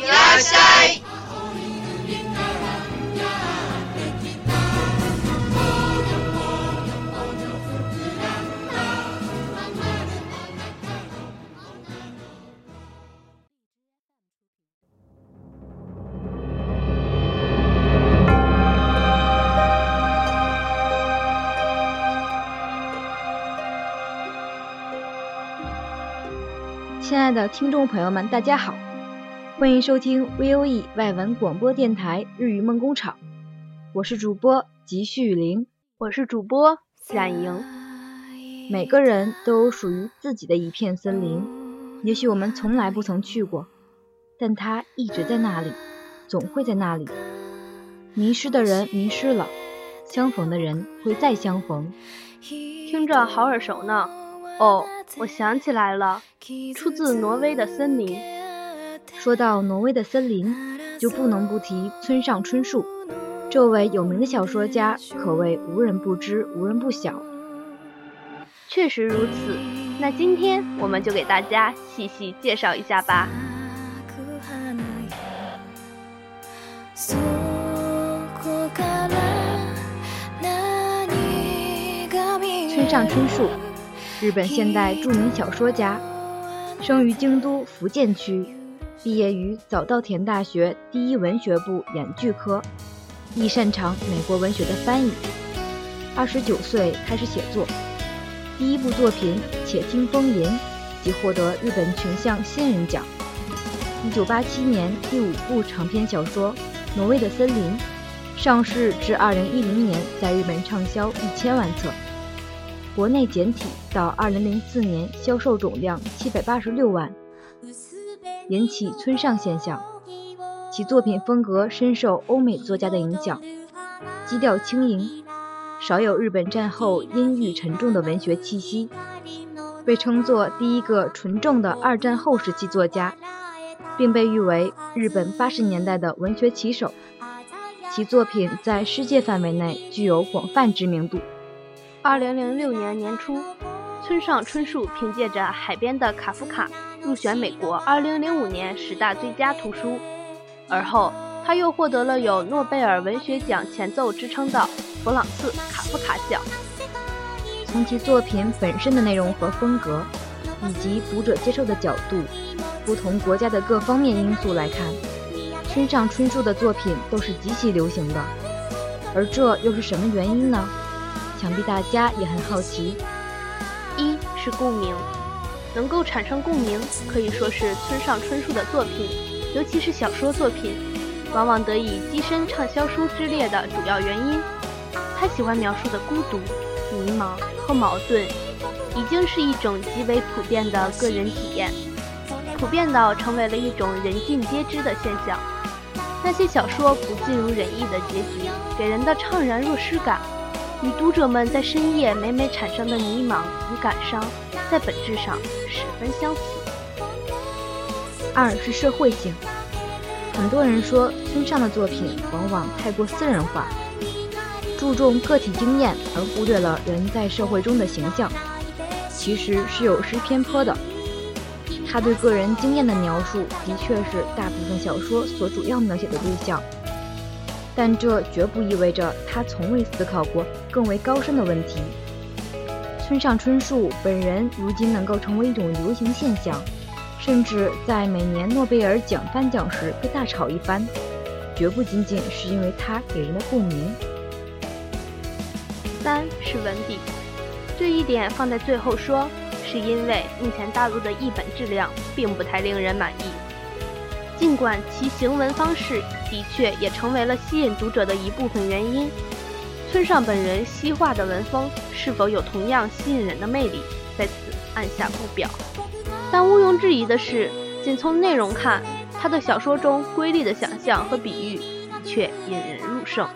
いらっしゃい。亲爱的听众朋友们，大家好， 欢迎收听 VOE 外文广播电台日语梦工厂，我是主播吉旭玲，我是主播冉莹。每个人都有属于自己的一片森林，也许我们从来不曾去过，但它一直在那里，总会在那里。迷失的人迷失了，相逢的人会再相逢。听着好耳熟呢。哦，我想起来了，出自挪威的森林。说到挪威的森林，就不能不提村上春树。这位有名的小说家可谓无人不知，无人不晓。确实如此。那今天我们就给大家细细介绍一下吧。村上春树。日本现代著名小说家，生于京都福建区，毕业于早稻田大学第一文学部演剧科，亦擅长美国文学的翻译。二十九岁开始写作，第一部作品《且听风吟》即获得日本群像新人奖。一九八七年第五部长篇小说《挪威的森林》上市至二零一零年在日本畅销一千万册。国内简体到二零零四年销售总量七百八十六万，引起村上现象。其作品风格深受欧美作家的影响，基调轻盈，少有日本战后阴郁沉重的文学气息，被称作第一个纯正的二战后时期作家，并被誉为日本八十年代的文学旗手。其作品在世界范围内具有广泛知名度。二零零六年年初，村上春树凭借着《海边的卡夫卡》入选美国二零零五年十大最佳图书，而后他又获得了有诺贝尔文学奖前奏之称的弗朗茨·卡夫卡奖。从其作品本身的内容和风格，以及读者接受的角度、不同国家的各方面因素来看，村上春树的作品都是极其流行的。而这又是什么原因呢？想必大家也很好奇。一是共鸣，能够产生共鸣，可以说是村上春树的作品，尤其是小说作品，往往得以跻身畅销书之列的主要原因。他喜欢描述的孤独、迷茫和矛盾，已经是一种极为普遍的个人体验，普遍到成为了一种人尽皆知的现象。那些小说不尽如人意的结局，给人的怅然若失感。与读者们在深夜每每产生的迷茫与感伤，在本质上十分相似。二是社会性，很多人说村上的作品往往太过私人化，注重个体经验而忽略了人在社会中的形象，其实是有失偏颇的。他对个人经验的描述的确是大部分小说所主要描写的对象，但这绝不意味着他从未思考过更为高深的问题。村上春树本人如今能够成为一种流行现象，甚至在每年诺贝尔奖颁奖时被大炒一番，绝不仅仅是因为他给人的共鸣。三是文笔，这一点放在最后说。是因为目前大陆的译本质量并不太令人满意，尽管其行文方式的确也成为了吸引读者的一部分原因。村上本人西化的文风是否有同样吸引人的魅力，在此按下不表。但毋庸置疑的是，仅从内容看，他的小说中瑰丽的想象和比喻却引人入胜。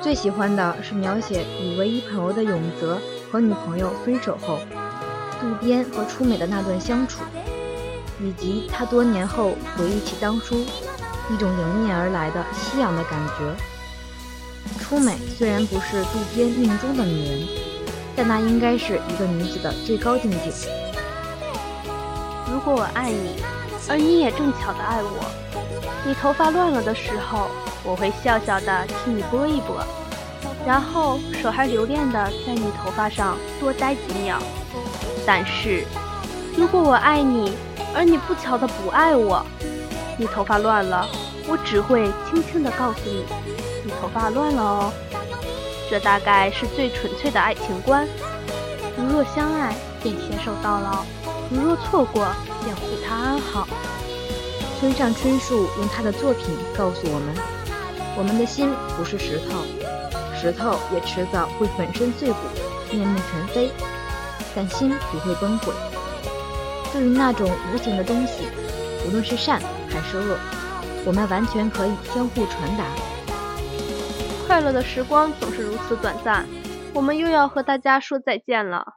最喜欢的是描写与唯一朋友的永泽和女朋友分手后。渡边和初美的那段相处，以及他多年后回忆起当初一种迎面而来的夕阳的感觉。初美虽然不是渡边命中的女人，但那应该是一个女子的最高境界。如果我爱你，而你也正巧的爱我，你头发乱了的时候，我会笑笑的替你拨一拨，然后手还留恋的在你头发上多待几秒。但是，如果我爱你，而你不巧的不爱我，你头发乱了，我只会轻轻的告诉你，你头发乱了哦。这大概是最纯粹的爱情观。如若相爱，便携手到老；如若错过，便护他安好。村上春树用他的作品告诉我们：我们的心不是石头，石头也迟早会粉身碎骨，面目全非。但心不会崩溃。对于那种无形的东西，无论是善还是恶，我们完全可以相互传达。快乐的时光总是如此短暂，我们又要和大家说再见了。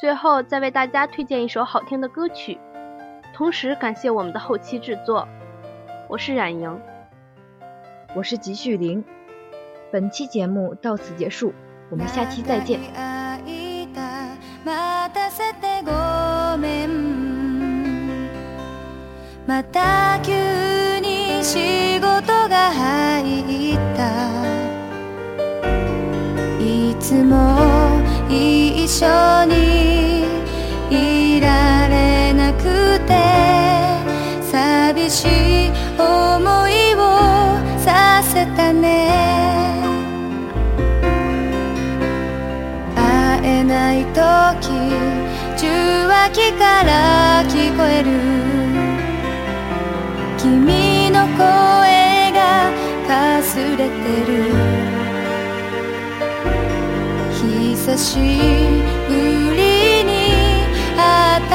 最后再为大家推荐一首好听的歌曲，同时感谢我们的后期制作。我是冉莹，我是吉旭玲。本期节目到此结束，我们下期再见。また急に仕事が入った。いつも一緒にいられなくて寂しい思いをさせたね。会えない時受話器から聞こえる。君の声がかすれてる。久しぶりに会った